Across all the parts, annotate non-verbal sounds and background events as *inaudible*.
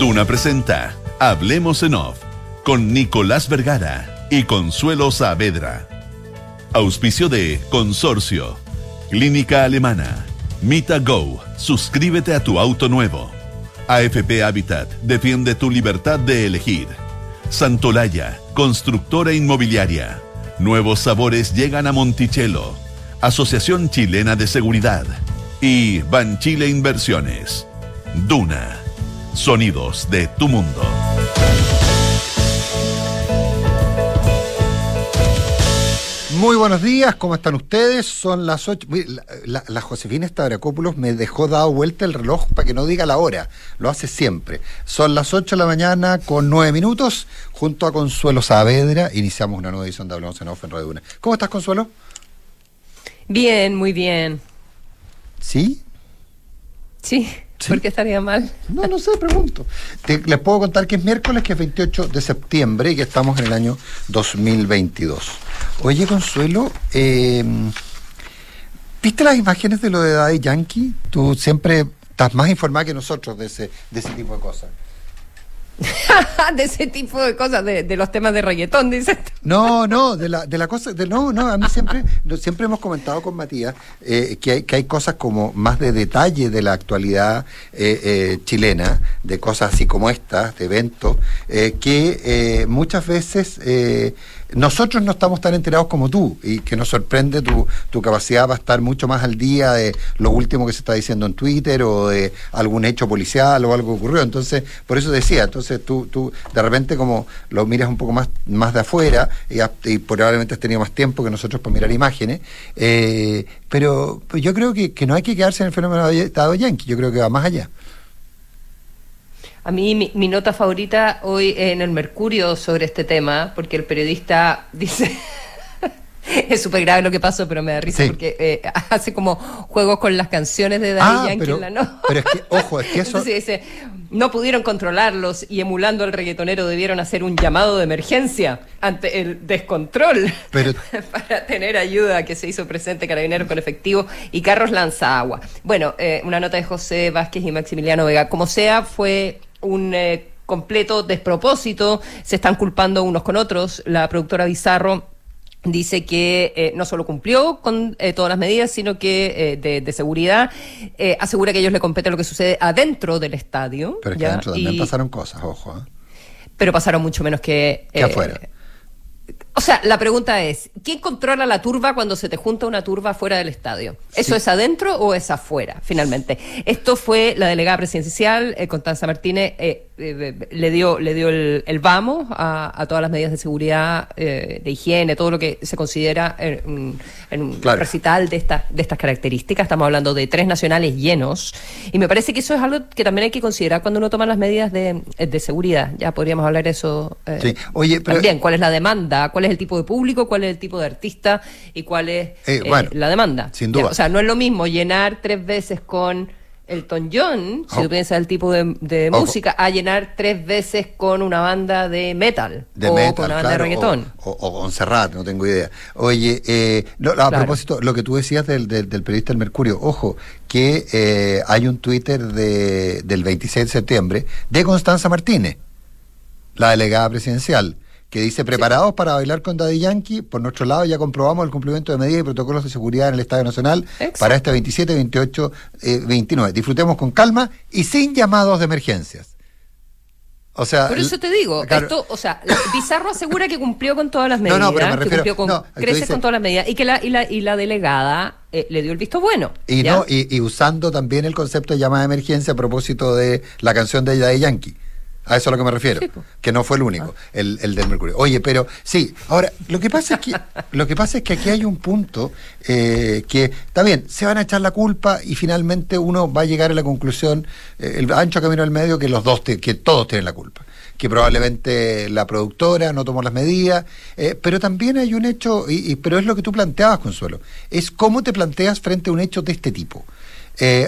Duna presenta Hablemos en Off con Nicolás Vergara y Consuelo Saavedra. Auspicio de Consorcio, Clínica Alemana, Mita Go, suscríbete a tu auto nuevo. AFP Habitat, defiende tu libertad de elegir. Santolaya, constructora inmobiliaria. Nuevos sabores llegan a Monticello. Asociación Chilena de Seguridad. Y Banchile Inversiones. Duna. Sonidos de tu mundo. Muy buenos días, ¿cómo están ustedes? Son las 8. La, la, Josefina Stavrakopoulos me dejó dado vuelta el reloj para que no diga la hora. Lo hace siempre. Son las 8 de la mañana con 9 minutos. Junto a Consuelo Saavedra iniciamos una nueva edición de Hablamos en Off en Radio Una. ¿Cómo estás, Consuelo? Bien, muy bien. ¿Sí? Sí. ¿Por qué estaría mal? No, no sé, pregunto. les puedo contar que es miércoles, que es 28 de septiembre y que estamos en el año 2022. Oye, Consuelo, eh, ¿viste las imágenes de lo de Daddy Yankee? Tú siempre estás más informada que nosotros de ese, de ese tipo de cosas. *laughs* de ese tipo de cosas, de, los temas de reggaetón, dice. No, no, de la, de la cosa, de, no, no, a mí siempre, siempre hemos comentado con Matías eh, que, hay, que hay cosas como más de detalle de la actualidad eh, eh, chilena, de cosas así como estas, de eventos, que muchas veces nosotros no estamos tan enterados como tú y que nos sorprende tu, tu capacidad para estar mucho más al día de lo último que se está diciendo en Twitter o de algún hecho policial o algo que ocurrió. Entonces, por eso decía, entonces tú, tú de repente como lo miras un poco más, más de afuera y, probablemente has tenido más tiempo que nosotros para mirar imágenes, eh, pero yo creo que, que no hay que quedarse en el fenómeno de Estado Yankee, yo creo que va más allá. A mí mi, nota favorita hoy en el Mercurio sobre este tema, porque el periodista *laughs* dice... es súper grave lo que pasó, pero me da risa porque eh, *laughs* hace como juegos con las canciones de Daddy ah, Yankee pero, en la no. Pero es que, *laughs* ojo, es que eso. Entonces dice, no pudieron controlarlos y emulando al reggaetonero debieron hacer un llamado de emergencia ante el descontrol para tener ayuda que se hizo presente carabineros con efectivo y carros lanza agua. Bueno, eh, una nota de José Vázquez y Maximiliano Vega. Como sea, fue un eh, completo despropósito, se están culpando unos con otros. La productora Bizarro dice que eh, no solo cumplió con eh, todas las medidas, sino que de, seguridad asegura que a ellos le compete lo que sucede adentro del estadio. Pero es que adentro también pasaron cosas, ojo. Pero pasaron mucho menos que... que afuera. O sea, la pregunta es, ¿quién controla la turba cuando se te junta una turba fuera del estadio? ¿Eso es adentro o es afuera, finalmente? Esto fue la delegada presidencial, eh, Constanza Martínez, eh, eh, le dio, le dio el, vamos a, todas las medidas de seguridad, de higiene, todo lo que se considera en, un recital de, esta, de estas características. Estamos hablando de tres nacionales llenos. Y me parece que eso es algo que también hay que considerar cuando uno toma las medidas de, seguridad. Ya podríamos hablar de eso sí. Oye, pero... también. ¿Cuál es la demanda? ¿Cuál es el tipo de público? ¿Cuál es el tipo de artista? ¿Y cuál es la demanda? Sin duda. o sea, no es lo mismo llenar tres veces con Elton John, si tú piensas el tipo de, música, a llenar tres veces con una banda de metal. De o con una banda de reggaetón. O, con Serrat, no tengo idea. Oye, eh, a propósito, lo que tú decías del, del, periodista El Mercurio, ojo, que eh, hay un Twitter de, del 26 de septiembre de Constanza Martínez, la delegada presidencial que dice preparados para bailar con Daddy Yankee. Por nuestro lado ya comprobamos el cumplimiento de medidas y protocolos de seguridad en el Estadio Nacional para este 27, 28, 29. Disfrutemos con calma y sin llamados de emergencias. O sea, por eso te digo, esto, o sea, Bizarro asegura que cumplió con todas las medidas, no, no, pero me refiero, con, crece con todas las medidas y que la, y la, y la delegada eh, le dio el visto bueno. Y no, y, y, usando también el concepto de llamada de emergencia a propósito de la canción de Daddy Yankee. A eso es a lo que me refiero. Que no fue el único, ah. el, del Mercurio. Oye, pero sí, ahora, lo que pasa es que, *laughs* lo que, pasa es que aquí hay un punto eh, que, está bien, se van a echar la culpa y finalmente uno va a llegar a la conclusión, eh, el ancho camino al medio, que los dos, que todos tienen la culpa que probablemente la productora no tomó las medidas, eh, pero también hay un hecho, y, pero es lo que tú planteabas, Consuelo, es cómo te planteas frente a un hecho de este tipo,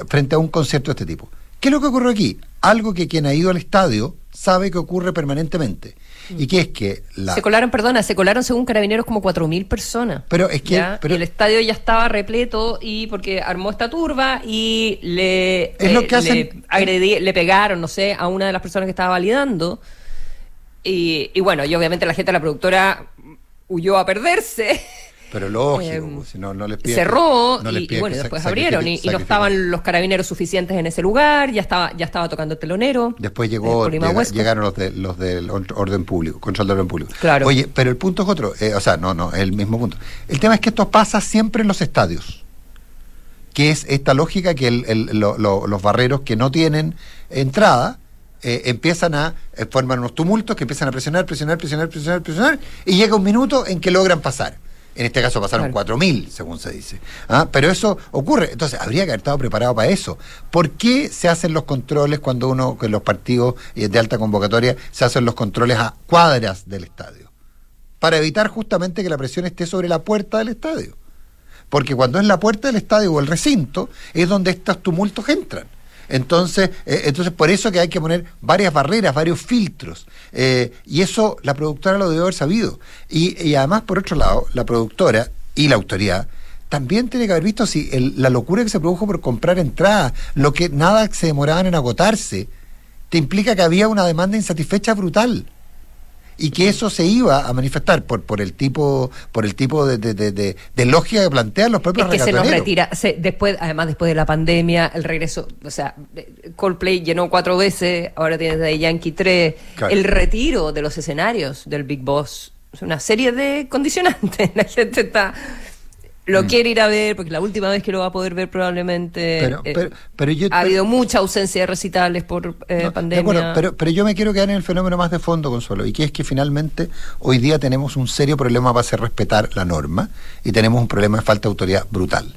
frente a un concepto de este tipo. ¿Qué es lo que ocurrió aquí? algo que quien ha ido al estadio sabe que ocurre permanentemente. Y que es que la... Se colaron, perdona, se colaron según carabineros como 4.000 personas. Pero es que... Pero... el estadio ya estaba repleto y porque armó esta turba y le... Es lo que hacen... le, le pegaron, no sé, a una de las personas que estaba validando. Y, y bueno, y obviamente la gente de la productora huyó a perderse. *laughs* Pero lógico, pues, si no, no les piden, Cerró y, bueno, después abrieron y, no estaban los carabineros suficientes en ese lugar, ya estaba ya estaba tocando el telonero. Después llegó llegaron los de, los del orden público, control de orden público. Claro. Oye, pero el punto es otro, eh, o sea, no, no, es el mismo punto. El tema es que esto pasa siempre en los estadios, que es esta lógica que los barreros que no tienen entrada eh, empiezan a eh, formar unos tumultos que empiezan a presionar, presionar, presionar, presionar, presionar, y llega un minuto en que logran pasar. En este caso pasaron 4.000, según se dice. ¿Ah? Pero eso ocurre. Entonces, habría que haber estado preparado para eso. ¿Por qué se hacen los controles cuando uno, con los partidos eh, de alta convocatoria, se hacen los controles a cuadras del estadio? Para evitar justamente que la presión esté sobre la puerta del estadio. Porque cuando es la puerta del estadio o el recinto, es donde estos tumultos entran. Entonces, eh, entonces por eso que hay que poner varias barreras, varios filtros. Eh, y eso la productora lo debe haber sabido. Y, además, por otro lado, la productora y la autoridad también tiene que haber visto si la locura que se produjo por comprar entradas, lo que nada se demoraban en agotarse, te implica que había una demanda insatisfecha brutal y que eso se iba a manifestar por por el tipo por el tipo de, de, de, lógica que plantean los propios es que se nos retira después además después de la pandemia el regreso o sea Coldplay llenó cuatro veces ahora tienes de Yankee 3 el retiro de los escenarios del Big Boss es una serie de condicionantes. *laughs* La gente está lo mm. quiere ir a ver, porque la última vez que lo va a poder ver probablemente pero, eh, ha habido mucha ausencia de recitales por eh, pandemia. pero, pero yo me quiero quedar en el fenómeno más de fondo, Consuelo, y que es que finalmente hoy día tenemos un serio problema para hacer respetar la norma y tenemos un problema de falta de autoridad brutal.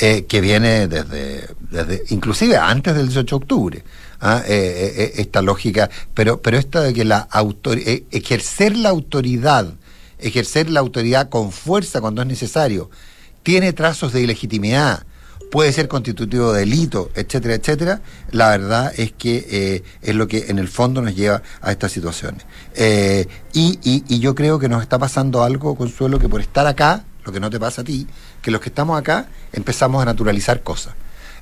Eh, que viene desde, desde, inclusive antes del 18 de octubre, ¿ah? esta lógica, pero, pero esta de que la autor, ejercer la autoridad, ejercer la autoridad con fuerza cuando es necesario, tiene trazos de ilegitimidad, puede ser constitutivo de delito, etcétera, etcétera, la verdad es que eh, es lo que en el fondo nos lleva a estas situaciones. Eh, y, y, yo creo que nos está pasando algo, Consuelo, que por estar acá, lo que no te pasa a ti, que los que estamos acá empezamos a naturalizar cosas.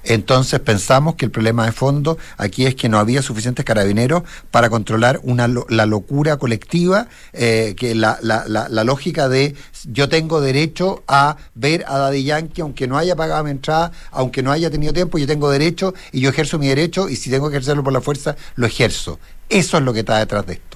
Entonces pensamos que el problema de fondo aquí es que no había suficientes carabineros para controlar una, la locura colectiva, eh, que la, la, la, lógica de yo tengo derecho a ver a Daddy Yankee aunque no haya pagado mi entrada, aunque no haya tenido tiempo, yo tengo derecho y yo ejerzo mi derecho y si tengo que ejercerlo por la fuerza, lo ejerzo. Eso es lo que está detrás de esto.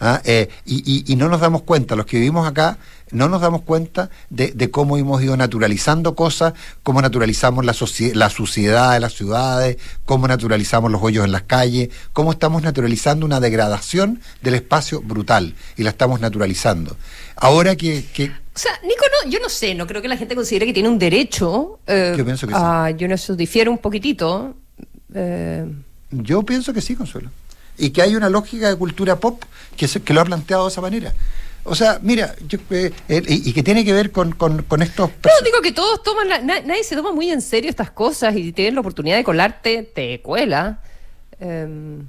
¿Ah? Eh, y, y, no nos damos cuenta, los que vivimos acá, no nos damos cuenta de, cómo hemos ido naturalizando cosas, cómo naturalizamos la, la suciedad de las ciudades, cómo naturalizamos los hoyos en las calles, cómo estamos naturalizando una degradación del espacio brutal y la estamos naturalizando. Ahora que... O sea, Nico, no, yo no sé, no creo que la gente considere que tiene un derecho. Eh, yo pienso que sí. Yo no sé, difiere un poquitito. Eh. Yo pienso que sí, Consuelo y que hay una lógica de cultura pop que, que lo ha planteado de esa manera. O sea, mira, eh, y, que tiene que ver con, con, estos... No, digo que todos toman, nadie se toma muy en serio estas cosas y si tienes la oportunidad de colarte, te cuela. Em,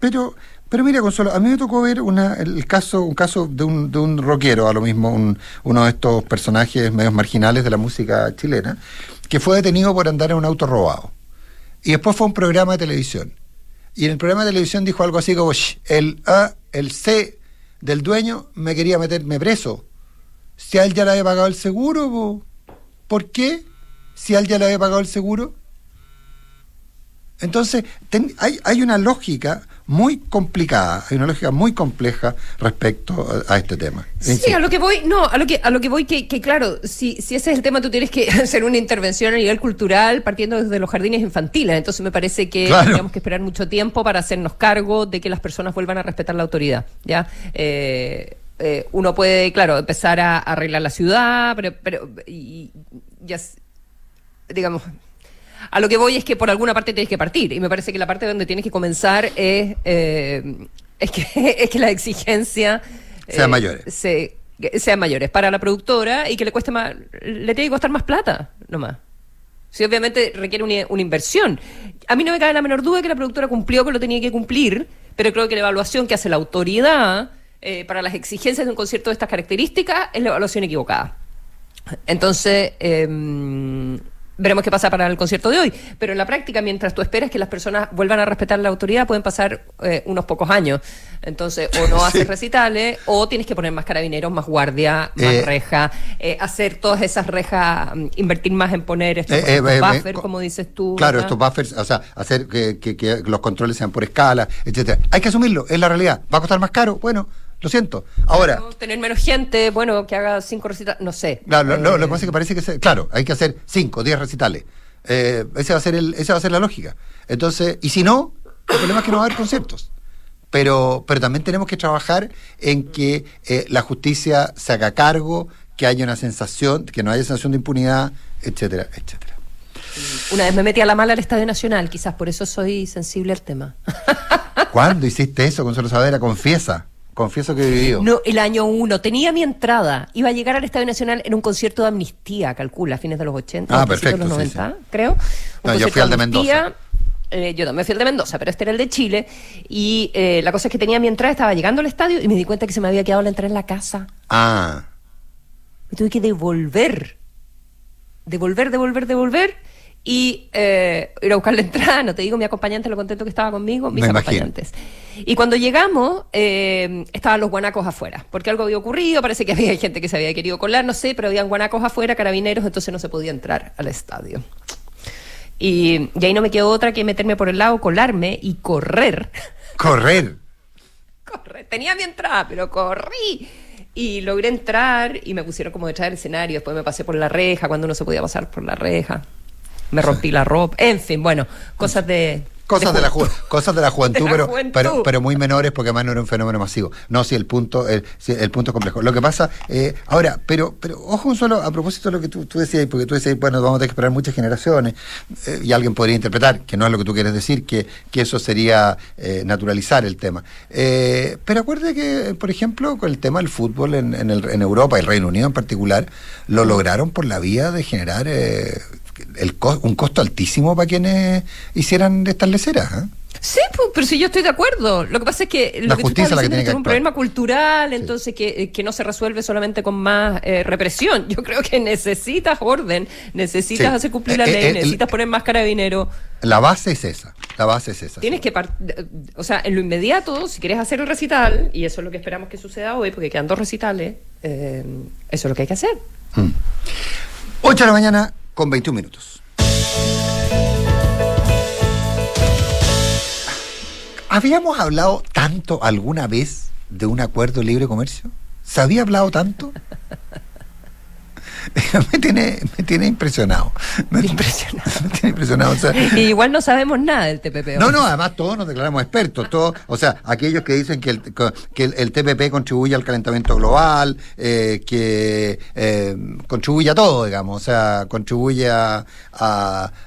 pero, pero mira, Consuelo, a mí me tocó ver una, el caso, un caso de un, de un rockero, a lo mismo, uno de estos personajes medios marginales de la música chilena, que fue detenido por andar en un auto robado. Y después fue a un programa de televisión. Y en el programa de televisión dijo algo así como, el A, el C del dueño me quería meterme preso. Si a él ya le había pagado el seguro, ¿por qué? Si a él ya le había pagado el seguro. Entonces, hay, hay una lógica muy complicada, hay una lógica muy compleja respecto a, este tema. Sí, a lo que voy, no, a lo que a lo que voy que, claro, si, si ese es el tema, tú tienes que *laughs* hacer una intervención a nivel cultural partiendo desde los jardines infantiles. Entonces me parece que tenemos que esperar mucho tiempo para hacernos cargo de que las personas vuelvan a respetar la autoridad. ¿ya? Eh, eh, uno puede, claro, empezar a, arreglar la ciudad, pero, pero y, ya, digamos a lo que voy es que por alguna parte tienes que partir. Y me parece que la parte donde tienes que comenzar es, eh, es, que, *laughs* es que la exigencia... Sea eh. Se, sean mayores para la productora y que le cueste más, le tiene que costar más plata, nomás. Sí, obviamente requiere una, una, inversión. A mí no me cabe la menor duda que la productora cumplió con lo tenía que cumplir, pero creo que la evaluación que hace la autoridad eh, para las exigencias de un concierto de estas características es la evaluación equivocada. Entonces, eh, veremos qué pasa para el concierto de hoy. Pero en la práctica, mientras tú esperas que las personas vuelvan a respetar la autoridad, pueden pasar eh, unos pocos años. Entonces, o no *laughs* haces recitales, o tienes que poner más carabineros, más guardia, más eh, reja, eh, hacer todas esas rejas, mm, invertir más en poner estos, buffers, como dices tú. Claro, estos buffers, o sea, hacer que, que los controles sean por escala, etcétera. Hay que asumirlo, es la realidad. ¿Va a costar más caro? Bueno, lo siento. Ahora. tener menos gente, bueno, que haga cinco recitales, no sé. Claro, lo, que pasa es que parece que. claro, hay que hacer cinco, diez recitales. Eh, ese va a ser el, esa va a ser la lógica. Entonces, y si no, el problema es que no va a haber conceptos. Pero, pero también tenemos que trabajar en que eh, la justicia se haga cargo, que haya una sensación, que no haya sensación de impunidad, etcétera, etcétera. Una vez me metí a la mala al Estadio Nacional, quizás por eso soy sensible al tema. ¿Cuándo hiciste eso, Consuelo Sadera? Confiesa. Confieso que he vivido. No, el año uno. Tenía mi entrada. Iba a llegar al Estadio Nacional en un concierto de amnistía, calcula, a fines de los 80. Ah, perfecto. De los 90, creo. no, yo fui al de Mendoza. Eh, yo también fui al de Mendoza, pero este era el de Chile. Y eh, la cosa es que tenía mi entrada, estaba llegando al estadio y me di cuenta que se me había quedado la entrada en la casa. Ah. Me tuve que devolver. Devolver, devolver, devolver y eh, ir a buscar la entrada, no te digo mi acompañante, lo contento que estaba conmigo, mis acompañantes. Y cuando llegamos, eh, estaban los guanacos afuera, porque algo había ocurrido, parece que había *laughs* gente que se había querido colar, no sé, pero habían guanacos afuera, carabineros, entonces no se podía entrar al estadio. Y, y ahí no me quedó otra que meterme por el lado, colarme y correr. *laughs* ¿Correr? correr. Tenía mi entrada, pero corrí. Y logré entrar y me pusieron como detrás del escenario. Después me pasé por la reja, cuando uno se podía pasar por la reja me rompí la ropa, en fin, bueno, cosas de, Cosas de, la, cosas de la *laughs* juventud, pero, Pero, muy menores porque además no era un fenómeno masivo. No, si el punto, el, el punto es complejo. Lo que pasa, eh, ahora, pero, pero ojo solo a propósito de lo que tú, decías, porque tú decías, bueno, vamos a tener que esperar muchas generaciones, eh, y alguien podría interpretar, que no es lo que tú quieres decir, que, que eso sería eh, naturalizar el tema. pero acuérdate que, por ejemplo, con el tema del fútbol en, en, el, en Europa y el Reino Unido en particular, lo lograron por la vía de generar el un costo altísimo para quienes hicieran estas leceras. ¿eh? Sí, pues, pero si yo estoy de acuerdo. Lo que pasa es que la justicia la que tiene es un problema cultural, entonces que, que, no se resuelve solamente con más eh, represión. *laughs* Yo creo que necesitas orden, necesitas hacer cumplir la eh, ley, necesitas poner más carabinero. La base es esa. La base es esa. Tienes que, o sea, en lo inmediato, si quieres hacer el recital, y eso es lo que esperamos que suceda hoy, porque quedan dos recitales, eso es lo que hay que hacer. 8 mm. de la mañana, con 21 minutos. ¿Habíamos hablado tanto alguna vez de un acuerdo de libre comercio? ¿Se había hablado tanto? *laughs* me, tiene, me tiene impresionado. Me, impresionado. *laughs* Me tiene impresionado. *laughs* y igual no sabemos nada del TPP. No, no, además todos nos declaramos expertos. Todos, o sea, aquellos que dicen que el, que el, TPP contribuye al calentamiento global, eh, que eh, contribuye a todo, digamos. O sea, contribuye a.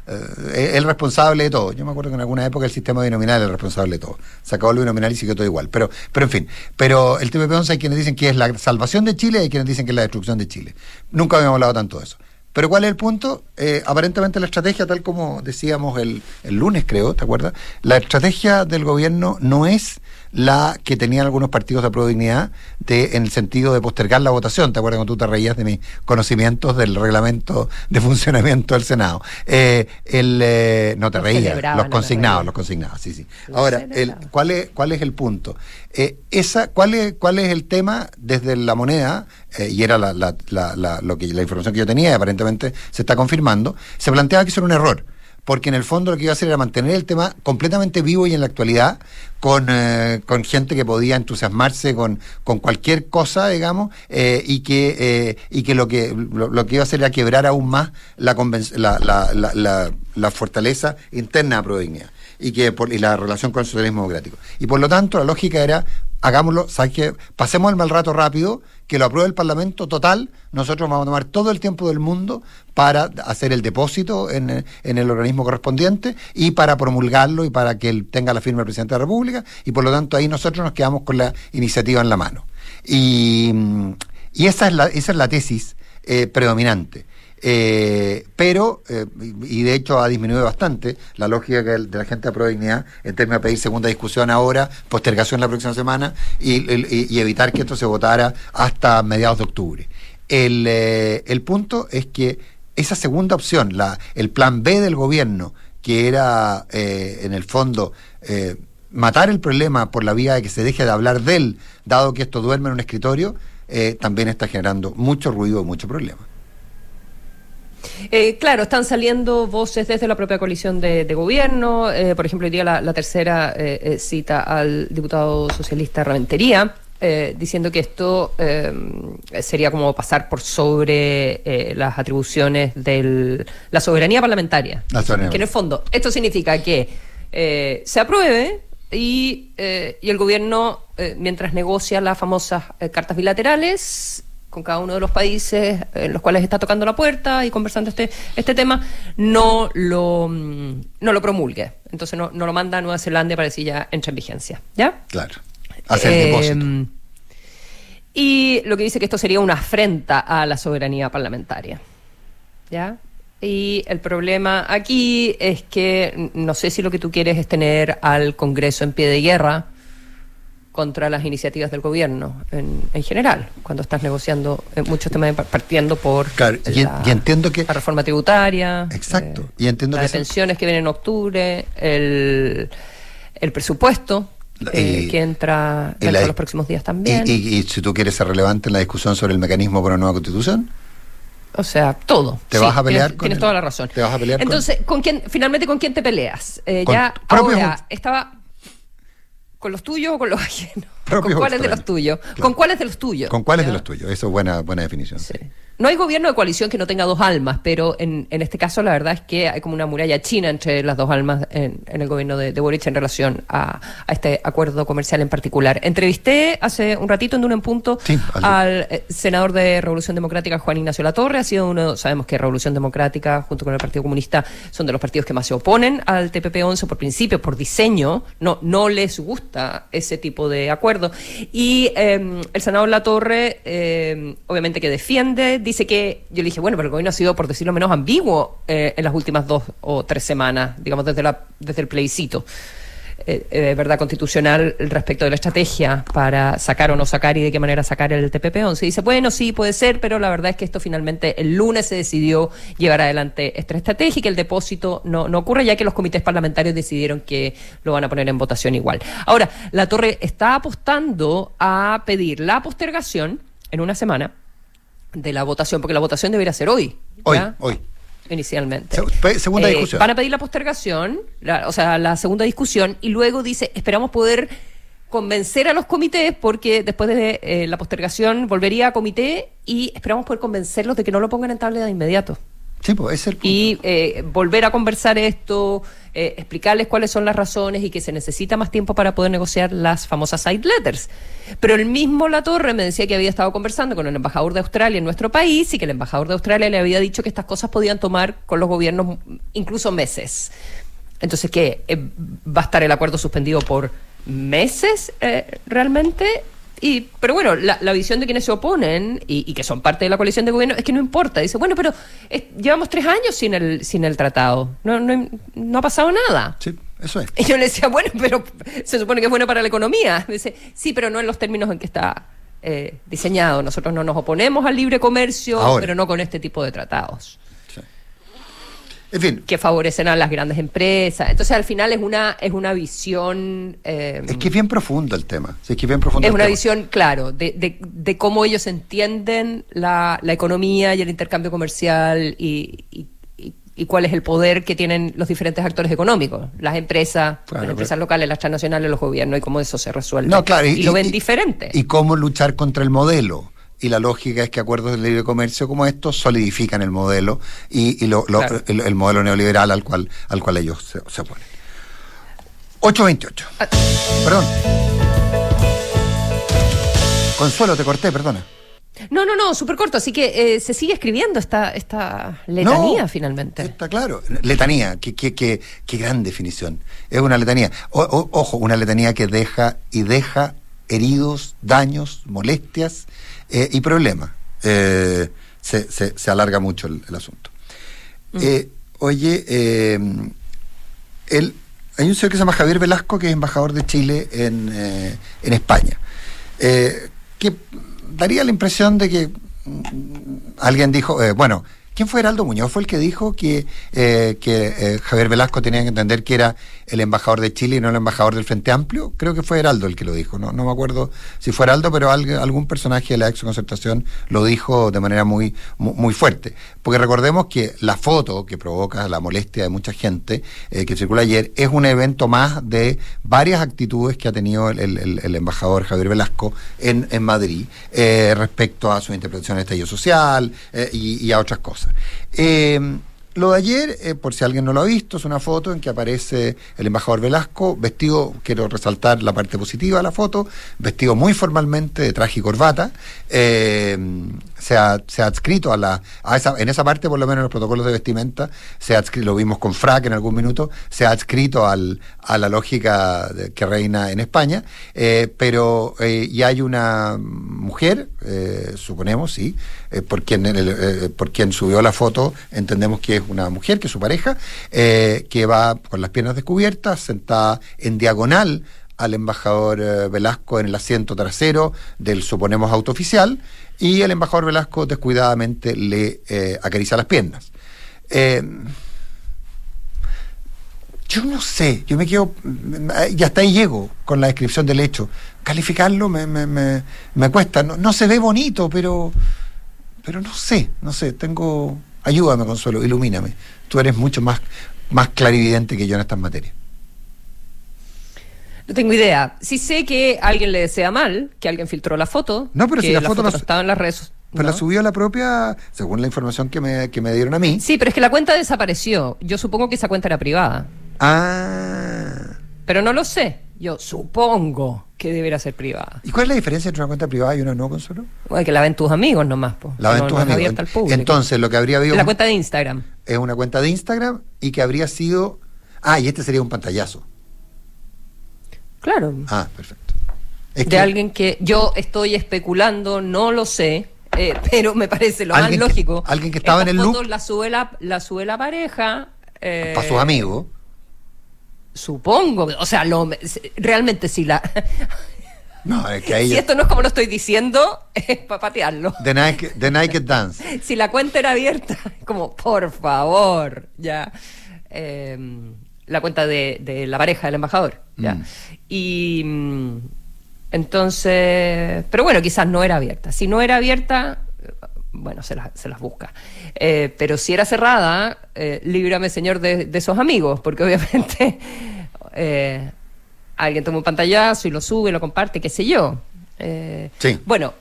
Eh, el responsable de todo. Yo me acuerdo que en alguna época el sistema binominal era el responsable de todo. Se acabó el binominal y siguió todo igual. Pero, pero en fin. Pero el TPP 11 hay quienes dicen que es la salvación de Chile y hay quienes dicen que es la destrucción de Chile. Nunca habíamos hablado tanto de eso. Pero ¿cuál es el punto? Eh, aparentemente la estrategia, tal como decíamos el, el lunes, creo, ¿te acuerdas? La estrategia del gobierno no es la que tenían algunos partidos de pro dignidad de, en el sentido de postergar la votación. ¿Te acuerdas cuando tú te reías de mis conocimientos del reglamento de funcionamiento del Senado? Eh, el, eh, no te reías, los consignados, los consignados, sí, sí. Ahora, el, ¿cuál, es, ¿cuál es el punto? Eh, esa, ¿cuál, es, ¿Cuál es el tema desde la moneda? y era la, la, la, lo que, la información que yo tenía, y aparentemente se está confirmando, se planteaba que eso era un error porque en el fondo lo que iba a hacer era mantener el tema completamente vivo y en la actualidad, con, eh, con gente que podía entusiasmarse con, con cualquier cosa, digamos, eh, y, que, eh, y que lo que lo, que iba a hacer era quebrar aún más la, la, la, fortaleza interna de Prodignia y que y la relación con el socialismo democrático. Y por lo tanto, la lógica era hagámoslo, ¿sabes qué? Pasemos el mal rato rápido, que lo apruebe el Parlamento total, nosotros vamos a tomar todo el tiempo del mundo para hacer el depósito en, el organismo correspondiente y para promulgarlo y para que él tenga la firma del presidente de la República, y por lo tanto ahí nosotros nos quedamos con la iniciativa en la mano. Y, esa, es la, esa es la tesis eh, predominante. Eh, pero, eh, y de hecho ha disminuido bastante la lógica de la gente de Prodignidad en términos de pedir segunda discusión ahora, postergación la próxima semana y, evitar que esto se votara hasta mediados de octubre. El, eh, el punto es que esa segunda opción, la, el plan B del gobierno, que era en el fondo matar el problema por la vía de que se deje de hablar de él, dado que esto duerme en un escritorio, también está generando mucho ruido y mucho problema. Eh, claro, están saliendo voces desde la propia coalición de, gobierno. Eh, por ejemplo, hoy día la, tercera eh, cita al diputado socialista Raventería. diciendo que esto sería como pasar por sobre las atribuciones de la soberanía parlamentaria. Que en el fondo, esto significa que se apruebe y, y el gobierno, mientras negocia las famosas cartas bilaterales, con cada uno de los países en los cuales está tocando la puerta y conversando este, este tema, no lo, mm, no lo promulgue. Entonces no, no lo manda a Nueva Zelanda para decir ya entra en vigencia. ¿Ya? Claro. Hacer el depósito. Y lo que dice que esto sería una afrenta a la soberanía parlamentaria. ¿Ya? Y el problema aquí es que no sé si lo que tú quieres es tener al Congreso en pie de guerra contra las iniciativas del gobierno en, en general, cuando estás negociando eh, muchos temas partiendo por la, entiendo que, la reforma tributaria, exacto, eh, y entiendo las pensiones que vienen en octubre, el, el presupuesto eh, que entra en los próximos días también. Y, si tú quieres ser relevante en la discusión sobre el mecanismo para una nueva constitución. O sea, todo. ¿Te vas a pelear tienes, Tienes toda la razón. ¿Te vas a pelear Entonces, con, quién, finalmente, ¿con quién te peleas? ya ahora, estaba ¿Con los tuyos o con los *laughs* ajenos? ¿Con cuáles de los tuyos? ¿Con cuáles de los tuyos? ¿Con cuáles de los tuyos? Eso es buena, buena definición. Sí. No hay gobierno de coalición que no tenga dos almas, pero en, en, este caso la verdad es que hay como una muralla china entre las dos almas en, el gobierno de, de, Boric en relación a, a, este acuerdo comercial en particular. Entrevisté hace un ratito en Duna en Punto al eh, senador de Revolución Democrática, Juan Ignacio Latorre. Ha sido uno, sabemos que Revolución Democrática junto con el Partido Comunista son de los partidos que más se oponen al TPP-11 por principio, por diseño. No, no les gusta ese tipo de acuerdo. Y eh, el senador Latorre, eh, obviamente que defiende dice que, yo le dije, bueno, pero el gobierno ha sido, por decirlo menos, ambiguo eh, en las últimas dos o tres semanas, digamos, desde, la, desde el plebiscito. Eh, eh, verdad constitucional respecto de la estrategia para sacar o no sacar y de qué manera sacar el TPP-11. Dice, bueno, sí, puede ser, pero la verdad es que esto finalmente el lunes se decidió llevar adelante esta estrategia y que el depósito no, no ocurre, ya que los comités parlamentarios decidieron que lo van a poner en votación igual. Ahora, la Torre está apostando a pedir la postergación en una semana de la votación, porque la votación debería ser hoy. Hoy, hoy. Inicialmente. segunda eh, discusión. Van a pedir la postergación, o sea, la segunda discusión, y luego dice, esperamos poder convencer a los comités, porque después de eh, la postergación volvería a comité y esperamos poder convencerlos de que no lo pongan en tabla de inmediato. Sí, pues es el Y eh, volver a conversar esto, eh, explicarles cuáles son las razones y que se necesita más tiempo para poder negociar las famosas side letters. Pero el mismo La Torre me decía que había estado conversando con el embajador de Australia en nuestro país y que el embajador de Australia le había dicho que estas cosas podían tomar con los gobiernos incluso meses. Entonces, ¿qué? Eh, ¿Va a estar el acuerdo suspendido por meses realmente? Y, pero bueno, la, visión de quienes se oponen y, que son parte de la coalición de gobierno es que no importa. Dice, bueno, pero llevamos tres años sin el, sin el tratado. No, no, no ha pasado nada. Sí, eso es. *laughs* Y yo le decía, bueno, pero se supone que es bueno para la economía. *laughs* Dice, sí, pero no en los términos en que está eh, diseñado. Nosotros no nos oponemos al libre comercio, pero no con este tipo de tratados que favorecen a las grandes empresas. Entonces, al final es una, es una visión... Eh, es que es bien profundo el tema. es que bien profundo es una visión, claro, de, de, de, cómo ellos entienden la, la, economía y el intercambio comercial y, y, cuál es el poder que tienen los diferentes actores económicos, las empresas, las empresas locales, las transnacionales, los gobiernos, y cómo eso se resuelve. No, claro, y, lo ven diferente. Y cómo luchar contra el modelo y la lógica es que acuerdos de libre comercio como estos solidifican el modelo y, el, modelo neoliberal al cual, al cual ellos se, oponen. 828. Ah. Perdón. Consuelo, te corté, perdona. No, no, no, súper corto. Así que eh, se sigue escribiendo esta, esta letanía finalmente. Está claro. Letanía, qué, qué, qué, qué gran definición. Es una letanía. ojo, una letanía que deja y deja heridos, daños, molestias eh, y problemas. Eh, se, se, alarga mucho el, asunto. Mm. Eh, oye, eh, hay un señor que se llama Javier Velasco, que es embajador de Chile en, en España, que daría la impresión de que mm, alguien dijo, bueno, ¿Quién fue Heraldo Muñoz? Fue el que dijo que, eh, que eh, Javier Velasco tenía que entender que era el embajador de Chile y no el embajador del Frente Amplio. Creo que fue Heraldo el que lo dijo. No, no me acuerdo si fue Heraldo, pero algún personaje de la ex concertación lo dijo de manera muy, muy, fuerte. Porque recordemos que la foto que provoca la molestia de mucha gente eh, que circula ayer es un evento más de varias actitudes que ha tenido el, embajador Javier Velasco en, en Madrid respecto a su interpretación de estallido social y a otras cosas. Eh, lo de ayer, eh, por si alguien no lo ha visto, es una foto en que aparece el embajador Velasco, vestido, quiero resaltar la parte positiva de la foto, vestido muy formalmente de traje y corbata. Eh, se, ha, se, ha, adscrito a la. A esa, en esa parte, por lo menos en los protocolos de vestimenta, se ha adscrito, lo vimos con Frac en algún minuto, se ha adscrito al, a la lógica que reina en España. Eh, pero. y hay una mujer, suponemos, sí, por, quien, por quien subió la foto, entendemos que es una mujer, que es su pareja, eh, que va con las piernas descubiertas, sentada en diagonal al embajador eh, Velasco en el asiento trasero del suponemos auto oficial y el embajador Velasco descuidadamente le eh, acaricia las piernas. yo no sé, yo me quedo, y hasta ahí llego con la descripción del hecho. Calificarlo me, me, me, me cuesta, no, no, se ve bonito, pero, pero no sé, no sé, tengo, Ayúdame, Consuelo, ilumíname. Tú eres mucho más, más clarividente que yo en estas materias. No tengo idea. Sí sé que alguien le desea mal, que alguien filtró la foto. No, pero si la, foto, no estaba en las redes. Pero la subió la propia, según la información que me, que me dieron a mí. Sí, pero es que la cuenta desapareció. Yo supongo que esa cuenta era privada. Ah. Pero no lo sé. Yo supongo que debería ser privada. ¿Y cuál es la diferencia entre una cuenta privada y una no, Consuelo? Bueno, que la ven tus amigos nomás, po. La ven tus amigos. al público. Entonces, lo que habría habido... La cuenta de Instagram. Es una cuenta de Instagram y que habría sido... Ah, y este sería un pantallazo. Claro. Ah, perfecto. de alguien que yo estoy especulando, no lo sé, eh, *laughs* pero me parece lo más lógico. alguien que estaba en el loop. La sube la, la, sube la pareja. Eh, para sus amigos. Supongo, o sea, lo, realmente si la... *laughs* No, es que *laughs* Si esto no es como lo estoy diciendo, *laughs* es para patearlo. The Naked, Dance. si la cuenta era abierta, como, por favor, ya. Em, la cuenta de, la pareja del embajador, ya. Mm. Y mm, entonces, pero bueno, quizás no era abierta. Si no era abierta, bueno, se, se las busca. Eh, pero si era cerrada, eh, líbrame, señor, de, esos amigos, porque obviamente *laughs* eh, alguien toma un pantallazo y lo sube, lo comparte, qué sé yo. Eh, sí. Bueno,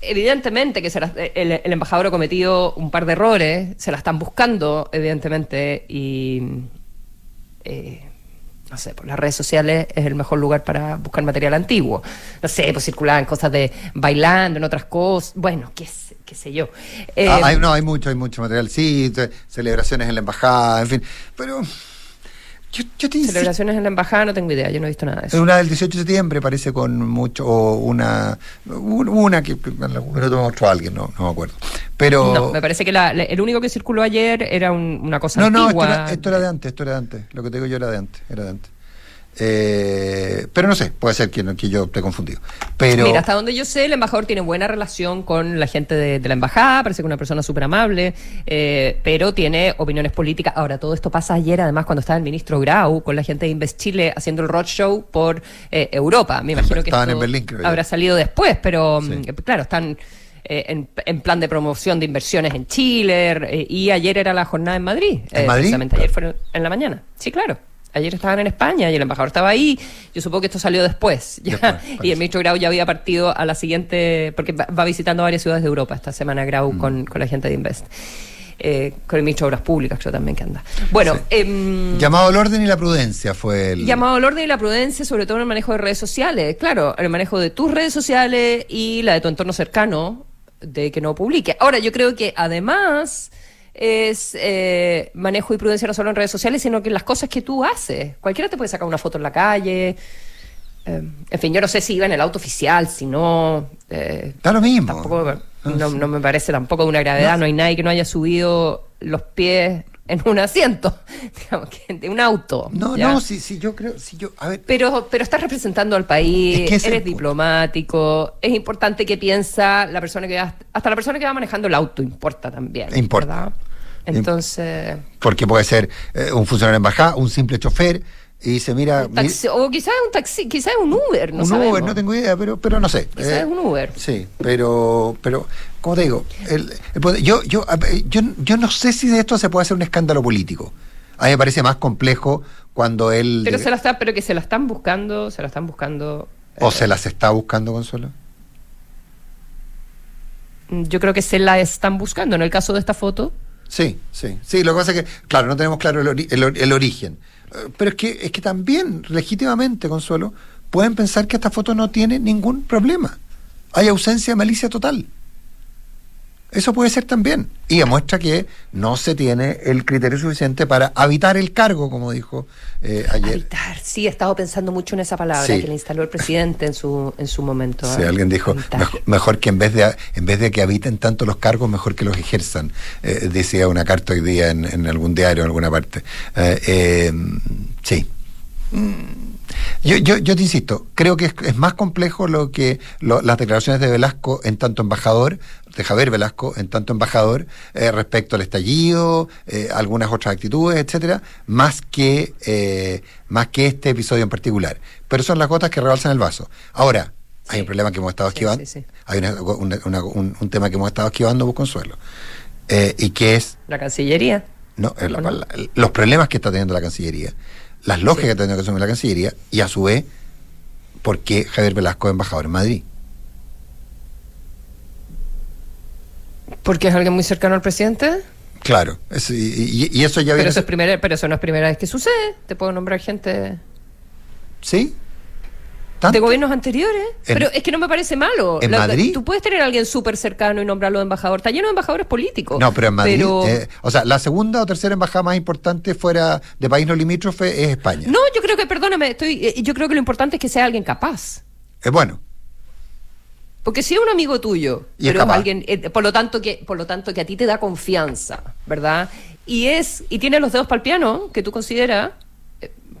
evidentemente que el, embajador ha cometido un par de errores, se la están buscando, evidentemente, y no sé, por las redes sociales es el mejor lugar para buscar material antiguo. No sé, pues circulaban cosas de bailando, en otras cosas, bueno, qué, qué sé yo. Ah, hay, no, hay mucho, hay mucho material, sí, celebraciones en la embajada, en fin, pero... Yo, Celebraciones en la embajada, no tengo idea, yo no he visto nada de eso. Una del 18 de septiembre parece con mucho, o una, una que, que otro alguien, no, no me acuerdo. Pero... No, me parece que el único que circuló ayer era una cosa no, antigua. No, esto era, de antes, esto era de antes. Lo que te digo yo era de antes, era de antes. Eh, pero no sé, puede ser que, que yo esté confundido. Pero... Mira, hasta donde yo sé, el embajador tiene buena relación con la gente de, la embajada, parece que es una persona súper amable, eh, pero tiene opiniones políticas. Ahora, todo esto pasa ayer, además, cuando estaba el ministro Grau con la gente de Invest Chile haciendo el roadshow por eh, Europa. Me imagino que Estaban en Berlín, habrá salido después, pero mm, claro, están... En, plan de promoción de inversiones en Chile y ayer era la jornada en Madrid. ¿En Madrid? Precisamente ayer fue en la mañana. Sí, claro ayer estaban en España y el embajador estaba ahí. Yo supongo que esto salió después. y el ministro Grau ya había partido a la siguiente, porque va, visitando varias ciudades de Europa esta semana Grau mm. con, la gente de Invest. Eh, con el ministro de Obras Públicas, creo también que anda. Bueno, em, llamado al orden y la prudencia fue el. Llamado al orden y la prudencia, sobre todo en el manejo de redes sociales. Claro, el manejo de tus redes sociales y la de tu entorno cercano, de que no publique. Ahora, yo creo que además es eh, manejo y prudencia no solo en redes sociales, sino que en las cosas que tú haces. Cualquiera te puede sacar una foto en la calle. Eh, en fin, yo no sé si iba en el auto oficial, si no. Eh, lo mismo. Tampoco, no, no, me parece tampoco de una gravedad, no. hay nadie que no haya subido los pies en un asiento, *laughs* digamos, de un auto. No, no, sí, sí, yo creo, sí, yo, a ver. Pero, pero estás representando al país, eres diplomático, es importante que piensa la persona que va, hasta la persona que va manejando el auto importa también. Importa. Entonces. Porque puede ser eh, un funcionario de embajada, un simple chofer y dice, mira... o quizás un taxi, quizás un Uber, no Un Uber, no tengo idea, pero, pero no sé. Quizás es un Uber. Sí, pero, pero como te digo, el, yo, yo, yo, yo no sé si de esto se puede hacer un escándalo político. A mí me parece más complejo cuando él... Pero, se la está, pero que se la están buscando, se la están buscando... ¿O se las está buscando, Consuelo? Yo creo que se la están buscando. En el caso de esta foto, Sí, sí, sí. Lo que pasa es que, claro, no tenemos claro el, el, origen. Pero es que, es que también, legítimamente, Consuelo, pueden pensar que esta foto no tiene ningún problema. Hay ausencia de malicia total. Eso puede ser también. Y demuestra que no se tiene el criterio suficiente para habitar el cargo, como dijo eh, ayer. Habitar, sí, he estado pensando mucho en esa palabra que le instaló el presidente en su, en su momento. Sí, ¿eh? alguien dijo, mejor, que en vez, de, en vez de que habiten tanto los cargos, mejor que los ejerzan. Eh, decía una carta hoy día en, en algún diario, en alguna parte. sí. Yo, yo, yo te insisto, creo que es, más complejo lo que las declaraciones de Velasco en tanto embajador, de Javier Velasco en tanto embajador, eh, respecto al estallido, eh, algunas otras actitudes, etcétera, más que, eh, más que este episodio en particular. Pero son las gotas que rebalsan el vaso. Ahora, hay un problema que hemos estado esquivando, hay un, tema que hemos estado esquivando, vos Consuelo, y que es... La Cancillería. No, los problemas que está teniendo la Cancillería las lógicas que tiene que asumir la Cancillería y a su vez, ¿por qué Javier Velasco es embajador en Madrid? ¿Porque es alguien muy cercano al presidente? Claro, y, eso ya pero eso, es primera, pero eso no es primera vez que sucede. Te puedo nombrar gente. ¿Sí? De gobiernos anteriores. pero es que no me parece malo. ¿En Madrid? Tú puedes tener a alguien súper cercano y nombrarlo embajador. Está lleno de embajadores políticos. No, pero en Madrid. Eh, o sea, la segunda o tercera embajada más importante fuera de país no limítrofe es España. No, yo creo que, perdóname, estoy, eh, yo creo que lo importante es que sea alguien capaz. Es bueno. Porque si es un amigo tuyo, pero alguien, eh, por lo tanto que, por lo tanto que a ti te da confianza, ¿verdad? Y es, y tiene los dedos para el piano, que tú consideras,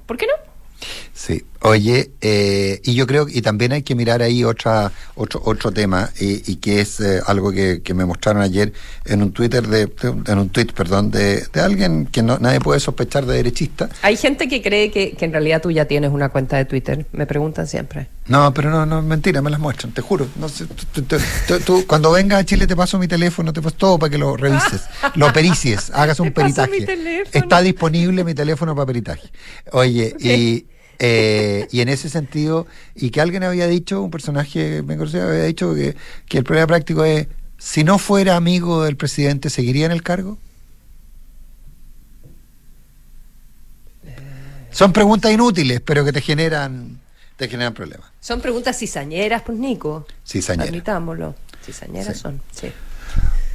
¿por qué no? Sí, oye, eh, y yo creo, y también hay que mirar ahí otra, otro, otro tema, y, que es eh, algo que, me mostraron ayer en un Twitter de, en un tweet, perdón, de, alguien que no, nadie puede sospechar de derechista. Hay gente que cree que, en realidad tú ya tienes una cuenta de Twitter, me preguntan siempre. No, pero no, no, mentira, me las muestran, te juro. No sé, tú, cuando vengas a Chile te paso mi teléfono, te paso todo para que lo revises, *laughs* lo pericies, hagas un peritaje. Está disponible mi teléfono para peritaje. Oye, y eh, y en ese sentido, y que alguien había dicho, un personaje me había dicho que, que el problema práctico es, si no fuera amigo del presidente, ¿seguiría en el cargo? Son preguntas inútiles, pero que te generan, te generan problemas. Son preguntas cizañeras, pues Nico. Cizañeras. Permitámoslo. Cizañeras son, sí.